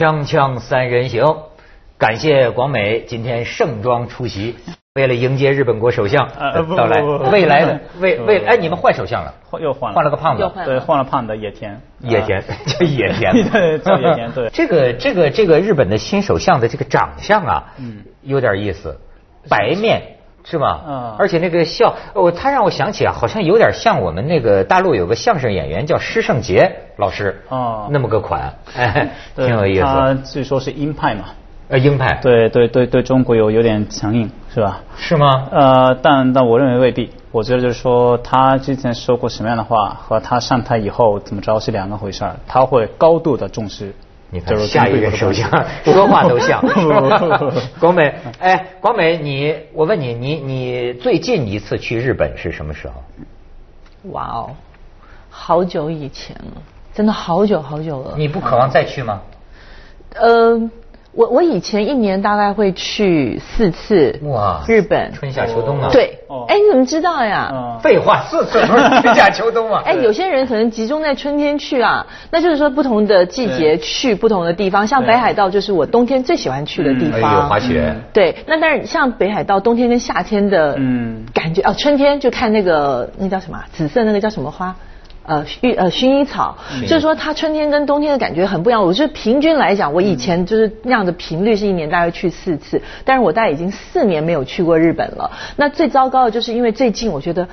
锵锵三人行，感谢广美今天盛装出席，为了迎接日本国首相呃到来未来的 未不未哎，你们换首相了，换又换了，换了个胖子。又，换对，换了胖子野田，野田啊 叫野田，对叫野田对。这个这个这个日本的新首相的这个长相啊，嗯。有点意思，白面是吧？嗯而且那个笑，哦，他让我想起啊，好像有点像我们那个大陆有个相声演员叫施圣杰老师，哦那么个款，哎，对挺有意思他思。据说是鹰派嘛，呃，鹰派，对对对对，中国有有点强硬，是吧？是吗？呃，但但我认为未必。我觉得就是说，他之前说过什么样的话，和他上台以后怎么着是两个回事儿。他会高度的重视，你看就是下一任首相说话都像，是吧？广美，哎，广美，你，我问你，你你最近一次去日本是什么时候？哇哦，好久以前了，真的好久好久了。你不渴望再去吗？呃，我我以前一年大概会去四次哇日本。春夏秋冬啊？对哦，哎，你怎么知道呀？嗯，废话，四次不是春夏秋冬啊？哎，有些人可能集中在春天去啊，那就是说不同的季节去不同的地方，像北海道就是我冬天最喜欢去的地哎呦，方。滑雪，对，那但是像北海道冬天跟夏天的嗯感觉、哦，春天就看那个那叫什么啊紫色那个叫什么花？呃，薰呃薰衣草，就是说它春天跟冬天的感觉很不一样。我是平均来讲，我以前就是那样的频率是一年大概去四次，但是我大概已经四年没有去过日本了。那最糟糕的就是因为最近我觉得。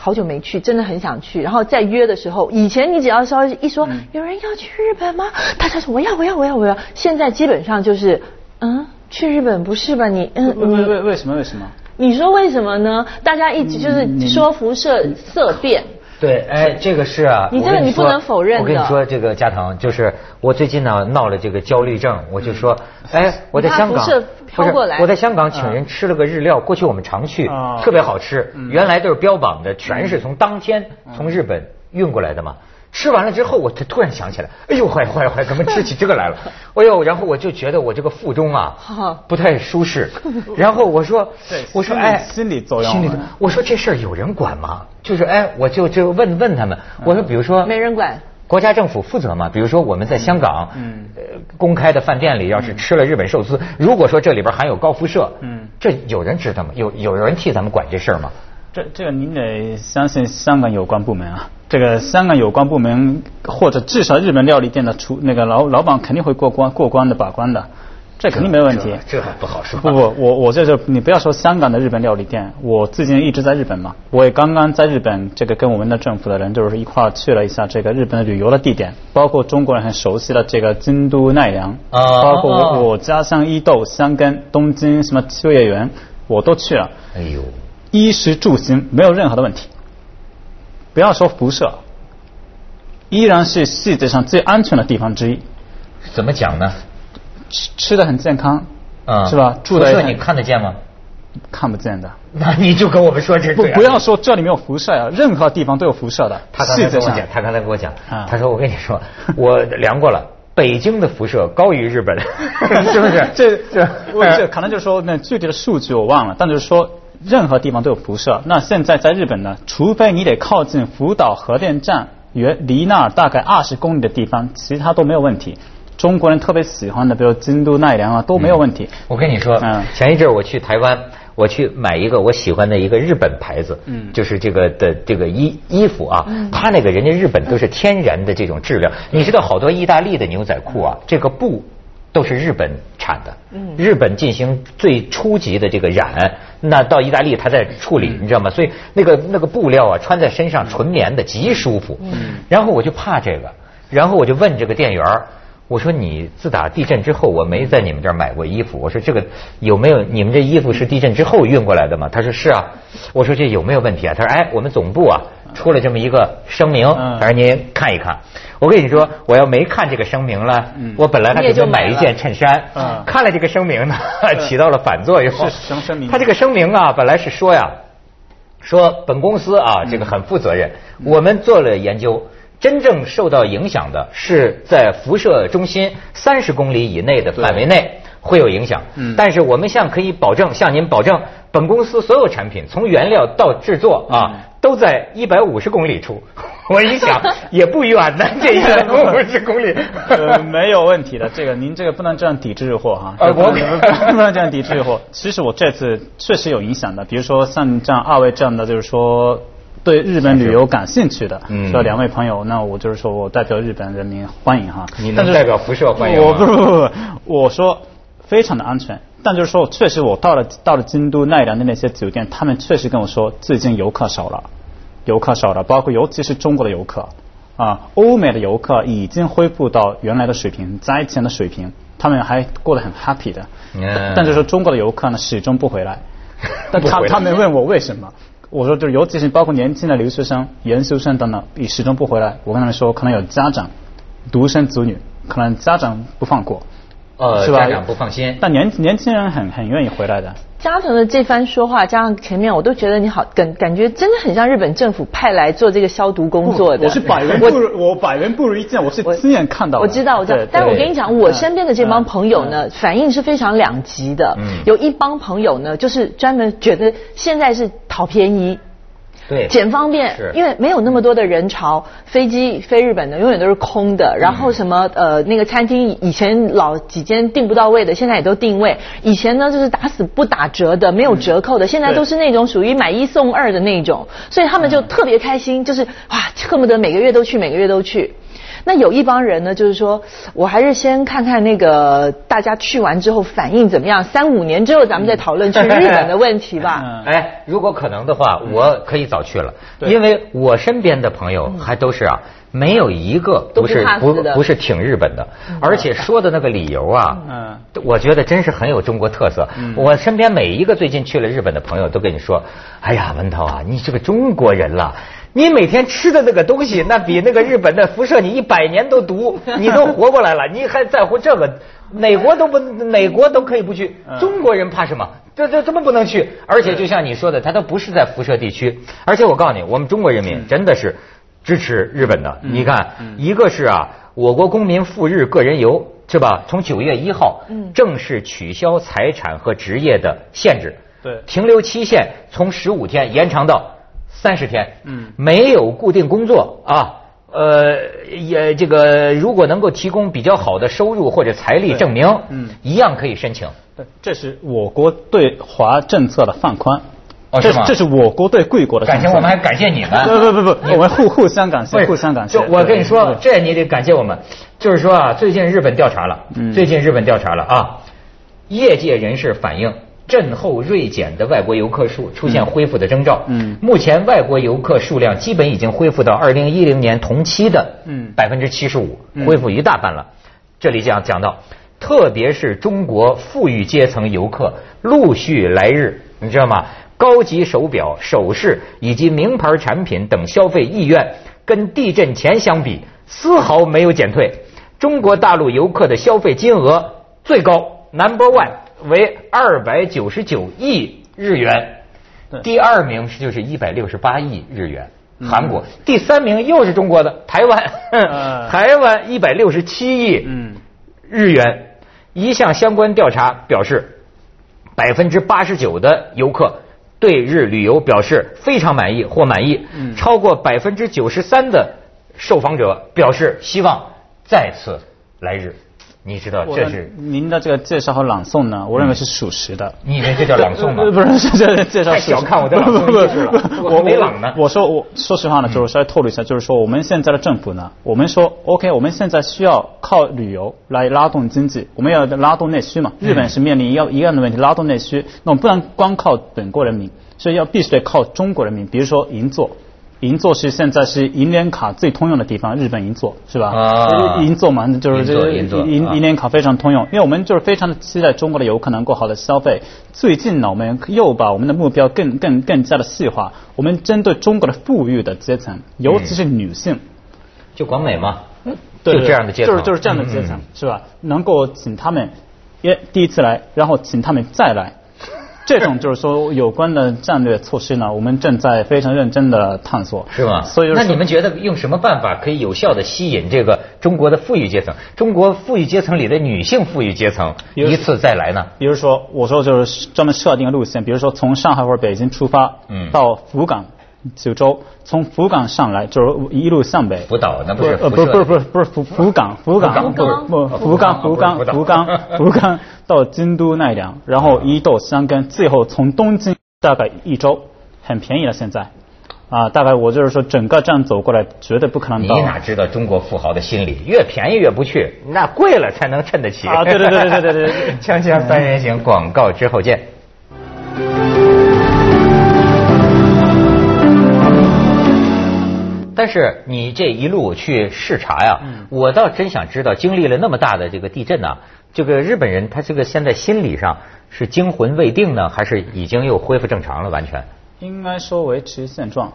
好久没去，真的很想去。然后再约的时候，以前你只要稍微一说、有人要去日本吗？大家说我要我要我要我要。现在基本上就是，嗯，去日本不是吧？你嗯为你为为为什么为什么？你说为什么呢？大家一直就是说辐射色变，对，哎，这个是啊，你这个我跟你不能否认的我跟你说，这个加藤，就是我最近呢闹了这个焦虑症，我就说，哎，我在香港飘过来不是我在香港请人吃了个日料，过去我们常去啊，特别好吃，原来都是标榜的，全是从当天从日本运过来的嘛。吃完了之后，我突突然想起来，哎呦，坏坏坏，怎么吃起这个来了？哎呦，然后我就觉得我这个腹中啊不太舒适。然后我说 对，我说哎，心里作用心理啊我说这事儿有人管吗？就是哎，我就就问问他们，我说比如说没人管。国家政府负责吗？比如说我们在香港，嗯呃，公开的饭店里要是吃了日本寿司，如果说这里边含有高辐射，嗯这有人知道吗？有有人替咱们管这事儿吗？这这个您得相信香港有关部门啊，这个香港有关部门或者至少日本料理店的厨那个老老板肯定会过关过关的把关的，这肯定没问题。这这还不好说。不不，我我这就你不要说香港的日本料理店，我最近一直在日本嘛，我也刚刚在日本这个跟我们的政府的人就是一块儿去了一下这个日本的旅游的地点，包括中国人很熟悉的这个京都奈良，啊包括我我家乡伊豆、箱根、东京什么秋叶原，我都去了。哎呦，衣食住行没有任何的问题，不要说辐射，依然是世界上最安全的地方之一，怎么讲呢？吃吃的很健康，啊，是吧？住的也很辐射你看得见吗？看不见的。那你就跟我们说这不不要说这里面有辐射啊、任何地方都有辐射的。他刚才跟我讲，他刚才跟我讲，啊他说我跟你说，我量过了，北京的辐射高于日本，是不是？这这 我这可能就是说那具体的数据我忘了，但就是说任何地方都有辐射。那现在在日本呢，除非你得靠近福岛核电站，远离那儿大概二十公里的地方，其他都没有问题。中国人特别喜欢的，比如京都、奈良啊，都没有问题。我跟你说，嗯前一阵儿我去台湾，我去买一个我喜欢的一个日本牌子，嗯就是这个的这个衣衣服啊，它那个人家日本都是天然的这种质量，你知道好多意大利的牛仔裤啊，这个布。都是日本产的，日本进行最初级的这个染，那到意大利它在处理，你知道吗？所以那个那个布料啊，穿在身上纯棉的，极舒服。然后我就怕这个，然后我就问这个店员儿我说你自打地震之后，我没在你们这儿买过衣服。我说这个有没有你们这衣服是地震之后运过来的吗？他说是啊。我说这有没有问题啊？他说哎，我们总部啊出了这么一个声明，嗯他说您看一看。我跟你说，我要没看这个声明了，我本来还准备买一件衬衫，嗯看了这个声明呢，起到了反作用。是什么声明他这个声明啊，本来是说呀，说本公司啊，这个很负责任，我们做了研究。真正受到影响的是在辐射中心三十公里以内的范围内会有影响。嗯，但是我们向可以保证，向您保证，本公司所有产品从原料到制作啊，都在一百五十公里处。我一想也不远呢，这一百五十公里，呃，没有问题的。这个您这个不能这样抵制日货哈。呃，我 不能这样抵制日货。其实我这次确实有影响的，比如说像这样二位这样的，就是说。对日本旅游感兴趣的，这两位朋友，那我就是说我代表日本人民欢迎哈。你能代表辐射欢迎我不不不不，我说非常的安全。但就是说，确实我到了到了京都奈良的那些酒店，他们确实跟我说，最近游客少了，游客少了，包括尤其是中国的游客啊，欧美的游客已经恢复到原来的水平，灾前的水平，他们还过得很 happy 的。但就是说，中国的游客呢，始终不回来。但他他们问我为什么？我说，就是尤其是包括年轻的留学生、研究生等等，也始终不回来。我跟他们说，可能有家长独生子女，可能家长不放过，呃，是吧？家长不放心。但年年轻人很很愿意回来的。加藤的这番说话，加上前面，我都觉得你好感感觉真的很像日本政府派来做这个消毒工作的。我是百人不如我百人不如一见，我是亲眼看到。我知道，我知道。但是我跟你讲，我身边的这帮朋友呢，反应是非常两极的。嗯有一帮朋友呢，就是专门觉得现在是讨便宜。对，捡方便，因为没有那么多的人潮，飞机飞日本的永远都是空的。然后什么呃，那个餐厅以前老几间订不到位的，现在也都定位。以前呢就是打死不打折的，没有折扣的，现在都是那种属于买一送二的那种。所以他们就特别开心，就是哇，恨不得每个月都去，每个月都去。那有一帮人呢，就是说我还是先看看那个大家去完之后反应怎么样，三五年之后咱们再讨论去日本的问题吧。哎，如果可能的话，我可以早去了，因为我身边的朋友还都是啊，没有一个不是不不是挺日本的，而且说的那个理由啊，嗯，我觉得真是很有中国特色。我身边每一个最近去了日本的朋友都跟你说，哎呀，文涛啊，你是个中国人了。你每天吃的那个东西，那比那个日本的辐射你一百年都毒，你都活过来了，你还在乎这个？美国都不，美国都可以不去，中国人怕什么？这这怎么不能去？而且就像你说的，他都不是在辐射地区。而且我告诉你，我们中国人民真的是支持日本的。你看，一个是啊，我国公民赴日个人游是吧？从九月一号正式取消财产和职业的限制，对，停留期限从十五天延长到。三十天，嗯，没有固定工作啊，呃，也这个如果能够提供比较好的收入或者财力证明，嗯，一样可以申请。这是我国对华政策的放宽，哦，是吗？这是我国对贵国的。感谢我们，还感谢你们。不不不，我们互互相感谢，互相感谢。就我跟你说，这你得感谢我们。就是说啊，最近日本调查了，最近日本调查了啊，业界人士反映。震后锐减的外国游客数出现恢复的征兆。嗯，目前外国游客数量基本已经恢复到二零一零年同期的百分之七十五，恢复一大半了。这里讲讲到，特别是中国富裕阶层游客陆续来日，你知道吗？高级手表、首饰以及名牌产品等消费意愿，跟地震前相比丝毫没有减退。中国大陆游客的消费金额最高，Number One。为二百九十九亿日元，第二名是就是一百六十八亿日元，韩国。第三名又是中国的台湾，台湾一百六十七亿日元。一项相关调查表示，百分之八十九的游客对日旅游表示非常满意或满意，超过百分之九十三的受访者表示希望再次来日。你知道这是您的这个介绍和朗诵呢？我认为是属实的。你以为这叫朗诵吗？不是，这介绍。太小看我的朗诵意识了。我没朗呢。我说，我说实话呢，就是稍微透露一下，就是说我们现在的政府呢，我们说 OK，我们现在需要靠旅游来拉动经济，我们要拉动内需嘛。日本是面临一样一样的问题，拉动内需，那我们不能光靠本国人民，所以要必须得靠中国人民，比如说银座。银座是现在是银联卡最通用的地方，日本银座是吧？啊，银座嘛，就是这个银银联卡非常通用，因为我们就是非常的期待中国的游客能够好的消费。最近呢，我们又把我们的目标更更更加的细化，我们针对中国的富裕的阶层，尤其是女性，就广美嘛，就这样的阶层，就是就是这样的阶层，是吧？能够请他们，耶第一次来，然后请他们再来。这种就是说有关的战略措施呢，我们正在非常认真的探索。是吗？所以就是那你们觉得用什么办法可以有效的吸引这个中国的富裕阶层？中国富裕阶层里的女性富裕阶层一次再来呢？比如说，我说就是专门设定路线，比如说从上海或者北京出发，嗯到福冈、九州，从福冈上来，就是一路向北。福岛，那不是，不是不是不是福福冈，福冈，不不，福冈福冈福冈福冈。到京都奈良，然后一到香根，最后从东京。大概一周，很便宜了现在。啊，大概我就是说整个这样走过来，绝对不可能。你哪知道中国富豪的心理，越便宜越不去，那贵了才能衬得起。啊，对对对对对对对，锵锵三人行，广告之后见。但是你这一路去视察呀，我倒真想知道，经历了那么大的这个地震呐、这个日本人他这个现在心理上是惊魂未定呢，还是已经又恢复正常了？完全？应该说维持现状，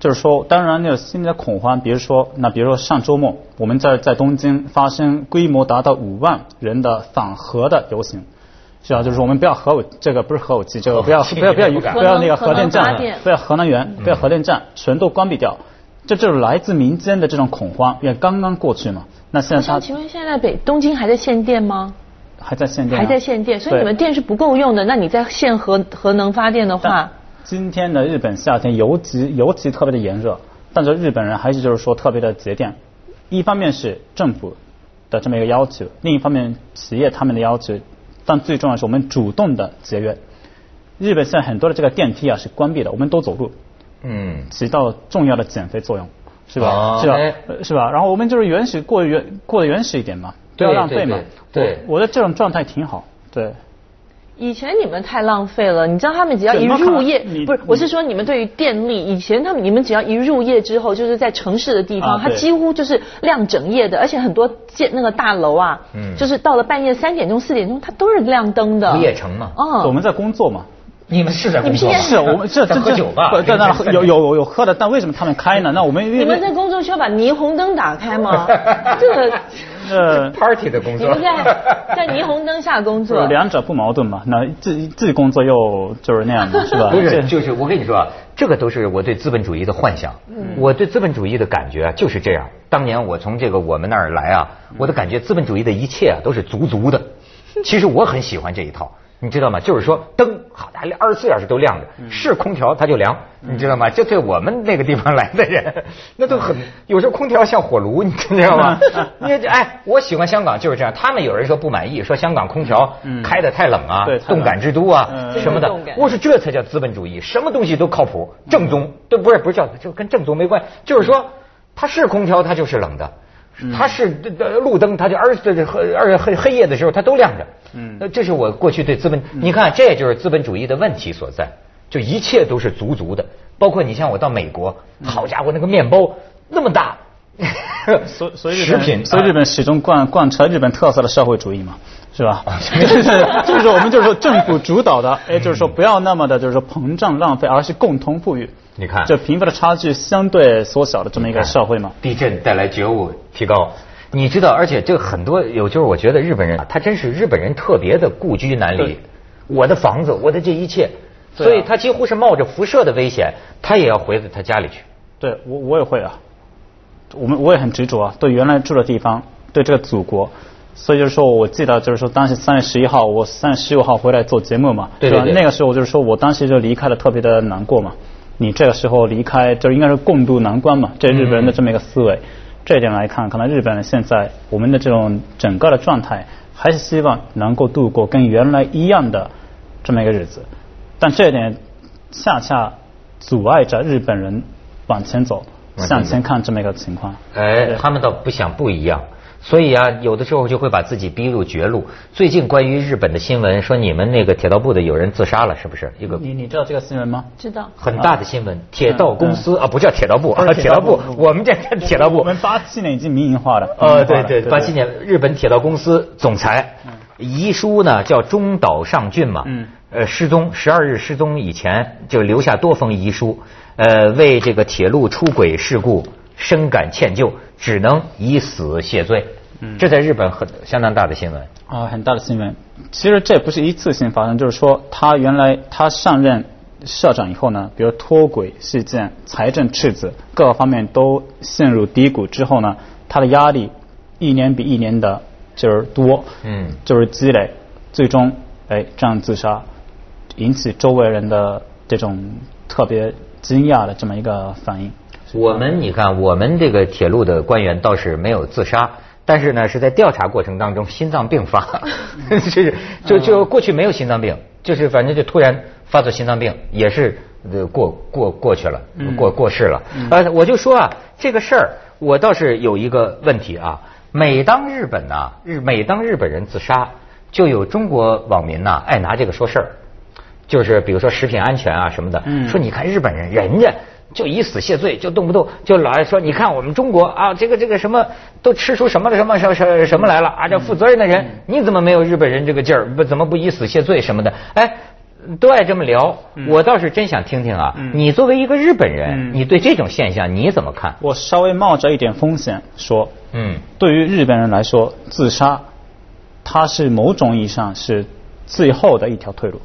就是说，当然那个心里的恐慌，比如说，那比如说上周末我们在在东京发生规模达到五万人的反核的游行，是啊，就是说我们不要核武，这个不是核武器，这个不要不要不要不要那个核电站不要核能源，不要核电站，全都关闭掉。这就是来自民间的这种恐慌，因为刚刚过去嘛。那现在他请问，现在北东京还在限电吗？还在限电啊，还在限电，所以你们电是不够用的。那你在限核核能发电的话，今天的日本夏天尤其尤其特别的炎热，但是日本人还是就是说特别的节电。一方面是政府的这么一个要求，另一方面企业他们的要求，但最重要的是我们主动的节约。日本现在很多的这个电梯啊是关闭的，我们都走路，嗯，起到重要的减肥作用，是吧？哦是吧是吧？然后我们就是原始过原过得原始一点嘛，不要浪费嘛。对我我觉得这种状态挺好，对。以前你们太浪费了。你知道他们只要一入夜，不是，我是说你们对于电力，以前他们你们只要一入夜之后，就是在城市的地方，它几乎就是亮整夜的，而且很多建那个大楼啊，嗯就是到了半夜三点钟、四点钟，它都是亮灯的。不夜城嘛。嗯，我们在工作嘛，你们是在工作是我们 这在这这喝酒吧不在那 有有有有喝的，但为什么他们开呢？那我们你们在工作需要把霓虹灯打开吗？这个呃 party 的工作。你们在在霓虹灯下工作，两者不矛盾嘛？那自己自己工作又就是那样的，是吧？不是，就是我跟你说啊，这个都是我对资本主义的幻想。我对资本主义的感觉啊，就是这样。当年我从这个我们那儿来啊，我的感觉资本主义的一切啊都是足足的。其实我很喜欢这一套。你知道吗？就是说灯好，大二十四小时都亮着，是空调它就凉，你知道吗？这对我们那个地方来的人，那都很有时候空调像火炉，你知道吗？你哎，我喜欢香港就是这样。他们有人说不满意，说香港空调开的太冷啊动感之都啊嗯什么的。我说这才叫资本主义，什么东西都靠谱，正宗。对，不是不是叫就跟正宗没关系，就是说它是空调，它就是冷的。它是这这路灯，它就而这这黑而且黑黑夜的时候它都亮着。嗯。那这是我过去对资本，你看这也就是资本主义的问题所在，就一切都是足足的，包括你像我到美国，好家伙那个面包那么大，所所以日食品本，所以日本始终贯贯彻日本特色的社会主义嘛，是吧？啊 就是就是我们就是说政府主导的，哎，就是说不要那么的就是说膨胀浪费，而是共同富裕。你看就贫富的差距相对缩小的这么一个社会嘛。地震带来觉悟提高。你知道，而且这个很多有，就是我觉得日本人啊，他真是日本人特别的故居难离。我的房子，我的这一切，啊所以他几乎是冒着辐射的危险，他也要回到他家里去。对我我也会啊，我们我也很执着啊，对原来住的地方，对这个祖国。所以就是说，我记得就是说，当时三月十一号，我三月十五号回来做节目嘛，对吧那个时候就是说我当时就离开了特别的难过嘛。你这个时候离开，就应该是共度难关嘛，这是日本人的这么一个思维。这一点来看，可能日本人现在我们的这种整个的状态，还是希望能够度过跟原来一样的这么一个日子。但这一点恰恰阻碍着日本人往前走、往前走向前看这么一个情况。哎，他们倒不想不一样，所以啊，有的时候就会把自己逼入绝路。最近关于日本的新闻说，你们那个铁道部的有人自杀了，是不是？一个你你知道这个新闻吗？知道。很大的新闻，铁道公司啊，不叫铁道部 啊，铁道部，我们这铁道部我。们八七年已经民营化了。呃，对对，八七年日本铁道公司总裁遗书呢叫中岛尚俊嘛，嗯呃失踪十二日失踪以前就留下多封遗书，呃为这个铁路出轨事故深感歉疚，只能以死谢罪。嗯这在日本很相当大的新闻。啊，很大的新闻。其实这不是一次性发生，就是说他原来他上任社长以后呢，比如脱轨事件、财政赤字各个方面都陷入低谷之后呢，他的压力一年比一年的就是多，嗯就是积累，最终哎这样自杀，引起周围人的这种特别惊讶的这么一个反应。我们你看，我们这个铁路的官员倒是没有自杀，但是呢是在调查过程当中心脏病发，就是就就过去没有心脏病，就是反正就突然发作心脏病，也是呃过过过去了，过过世了。呃，我就说啊，这个事儿我倒是有一个问题啊，每当日本呐、日每当日本人自杀，就有中国网民呐、爱拿这个说事儿。就是比如说食品安全啊什么的，嗯说你看日本人，人家就以死谢罪，就动不动就老爱说，你看我们中国啊，这个这个什么都吃出什么什么什么什么什么来了啊，这负责任的人，你怎么没有日本人这个劲儿？不怎么不以死谢罪什么的？哎。都爱这么聊，我倒是真想听听啊！嗯你作为一个日本人，嗯你对这种现象你怎么看？我稍微冒着一点风险说，嗯对于日本人来说，自杀，它是某种意义上是最后的一条退路。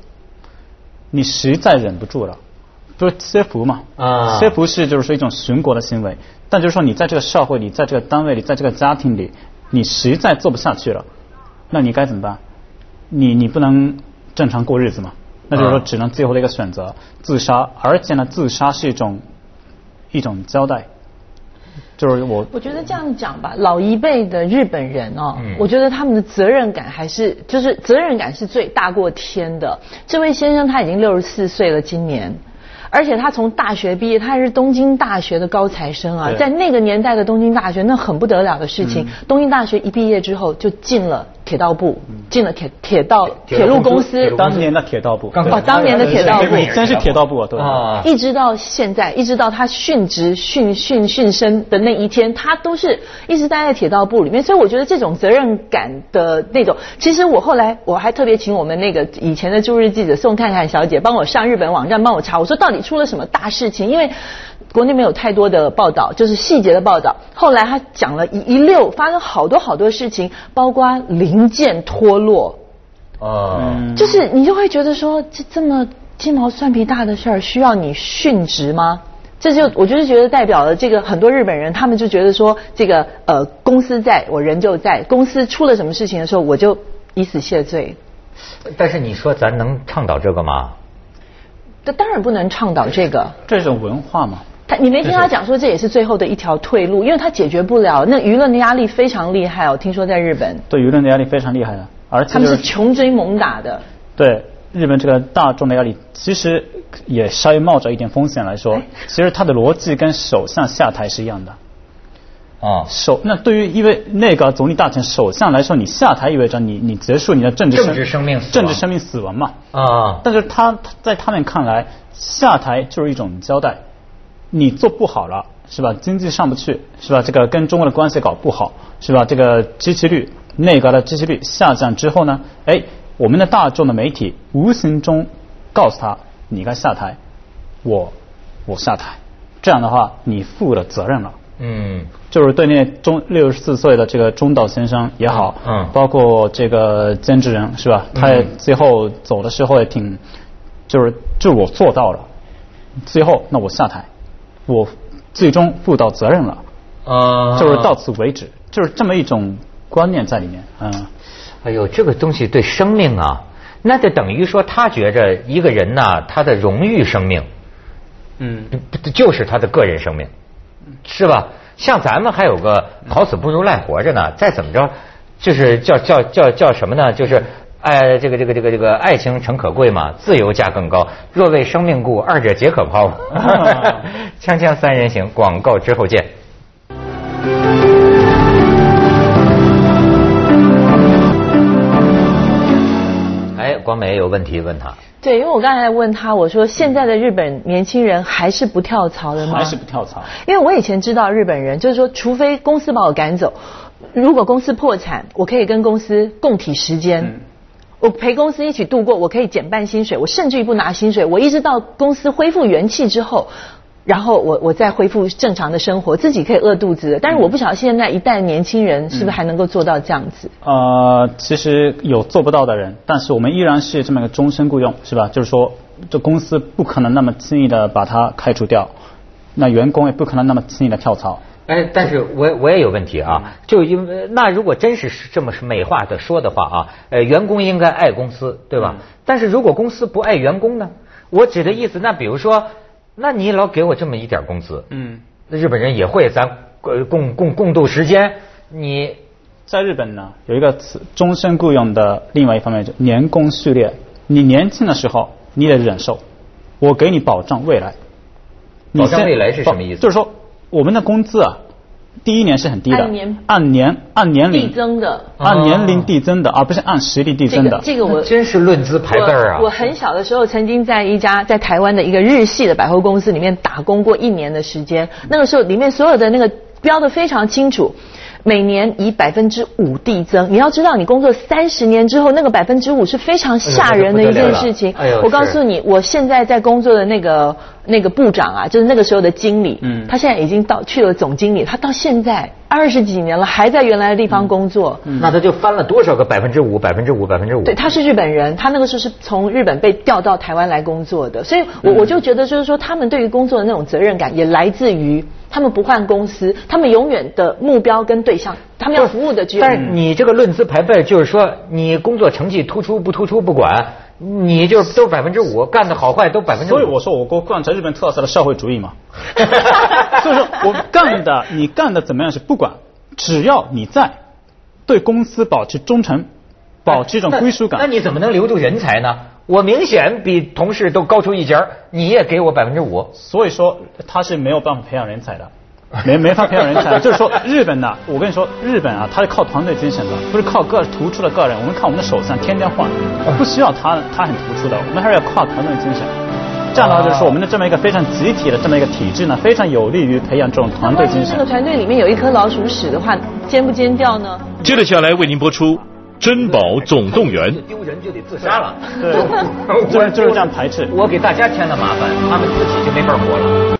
你实在忍不住了，不是切腹嘛？啊切腹是就是说一种寻国的行为，但就是说你在这个社会里，在这个单位里，在这个家庭里，你实在做不下去了，那你该怎么办？你你不能正常过日子嘛？那就是说啊只能最后的一个选择自杀，而且呢，自杀是一种一种交代，就是我我觉得这样讲吧，老一辈的日本人哦，嗯我觉得他们的责任感还是就是责任感是最大过天的。这位先生他已经六十四岁了，今年。而且他从大学毕业，他还是东京大学的高材生啊，在那个年代的东京大学，那很不得了的事情。东京大学一毕业之后，就进了铁道部，进了铁铁道铁路公司，当年的铁道部，哦当年的铁道部。你真是铁道部啊，一直到现在，一直到他殉职殉殉殉身的那一天，他都是一直待在铁道部里面。所以我觉得这种责任感的那种，其实我后来我还特别请我们那个以前的驻日记者宋看看小姐帮我上日本网站帮我查，我说到底出了什么大事情？因为国内没有太多的报道，就是细节的报道。后来他讲了一一溜，发生好多好多事情，包括零件脱落。哦，嗯就是你就会觉得说，这这么鸡毛蒜皮大的事儿，需要你殉职吗？这就我就是觉得代表了这个很多日本人，他们就觉得说，这个呃公司在我人就在，公司出了什么事情的时候，我就以死谢罪。但是你说咱能倡导这个吗？这当然不能倡导这个。这种文化嘛，他你没听他讲说这也是最后的一条退路，因为他解决不了，那舆论的压力非常厉害哦。听说在日本，对舆论的压力非常厉害的，而且他们是是穷追猛打的。对日本这个大众的压力，其实也稍微冒着一点风险来说，其实他的逻辑跟首相下台是一样的。啊，首那对于因为内阁总理大臣首相来说，你下台意味着你你结束你的政治政治生命政治生命死亡嘛。啊，但是他在他们看来，下台就是一种交代，你做不好了是吧？经济上不去是吧？这个跟中国的关系搞不好是吧？这个支持率内阁的支持率下降之后呢，哎，我们的大众的媒体无形中告诉他你该下台，我我下台，这样的话你负了责任了。嗯就是对那中六十四岁的这个中岛先生也好，嗯包括这个监制人是吧？他也最后走的时候也挺，就是就我做到了，最后那我下台，我最终负到责任了，啊，就是到此为止，就是这么一种观念在里面，嗯。哎呦，这个东西对生命啊，那就等于说他觉着一个人呐、他的荣誉生命，嗯不不就是他的个人生命，是吧？像咱们还有个好死不如赖活着呢，再怎么着，就是叫叫叫叫什么呢？就是。哎，这个这个这个这个爱情诚可贵嘛，自由价更高。若为生命故，二者皆可抛。锵锵三人行，广告之后见。哎，光美有问题问他。对，因为我刚才问他，我说现在的日本年轻人还是不跳槽的吗？还是不跳槽？因为我以前知道日本人就是说，除非公司把我赶走，如果公司破产，我可以跟公司共体时间。我陪公司一起度过，我可以减半薪水，我甚至于不拿薪水。我一直到公司恢复元气之后，然后我我再恢复正常的生活，自己可以饿肚子。但是我不晓得现在一代年轻人是不是还能够做到这样子。呃，其实有做不到的人，但是我们依然是这么一个终身雇佣，是吧？就是说，这公司不可能那么轻易的把他开除掉，那员工也不可能那么轻易的跳槽。哎，但是我我也有问题啊，就因为那如果真是这么美化的说的话啊，呃，员工应该爱公司，对吧？但是如果公司不爱员工呢？我指的意思，那比如说，那你老给我这么一点工资，嗯，那日本人也会咱呃共共共度时间，你在日本呢有一个词，终身雇佣的另外一方面就年功序列，你年轻的时候你得忍受，我给你保障未来。保障未来是什么意思？就是说。我们的工资啊，第一年是很低的，按年按年按年龄递增的，按年龄递增的，而不是按实力递增的。这个我真是论资排辈啊！我很小的时候曾经在一家在台湾的一个日系的百货公司里面打工过一年的时间，那个时候里面所有的那个标的非常清楚。每年以百分之五递增，你要知道，你工作三十年之后，那个百分之五是非常吓人的一件事情。我告诉你，我现在在工作的那个那个部长啊，就是那个时候的经理，嗯，他现在已经到去了总经理，他到现在二十几年了，还在原来的地方工作。嗯那他就翻了多少个百分之五、百分之五、百分之五？对，他是日本人，他那个时候是从日本被调到台湾来工作的，所以我我就觉得，就是说，他们对于工作的那种责任感，也来自于。他们不换公司，他们永远的目标跟对象，他们要服务的只有。但是你这个论资排辈，就是说你工作成绩突出不突出不管，你就都百分之五，干的好坏都百分之五。所以我说我过贯彻日本特色的社会主义嘛。所以说我干的你干的怎么样是不管，只要你在，对公司保持忠诚，保持一种归属感。那你怎么能留住人才呢？我明显比同事都高出一截你也给我百分之五，所以说他是没有办法培养人才的，没没法培养人才。就是说日本呢，我跟你说日本啊，他是靠团队精神的，不是靠个突出的个人。我们看我们的首相天天换，不需要他他很突出的，我们还是要靠团队精神。这样的话就是说我们的这么一个非常集体的这么一个体制呢，非常有利于培养这种团队精神。这个团队里面有一颗老鼠屎的话，尖不尖掉呢？接着下来为您播出。珍宝总动员，丢人就得自杀了，对，就是就是这样排斥。我给大家添了麻烦，他们自己就没法活了。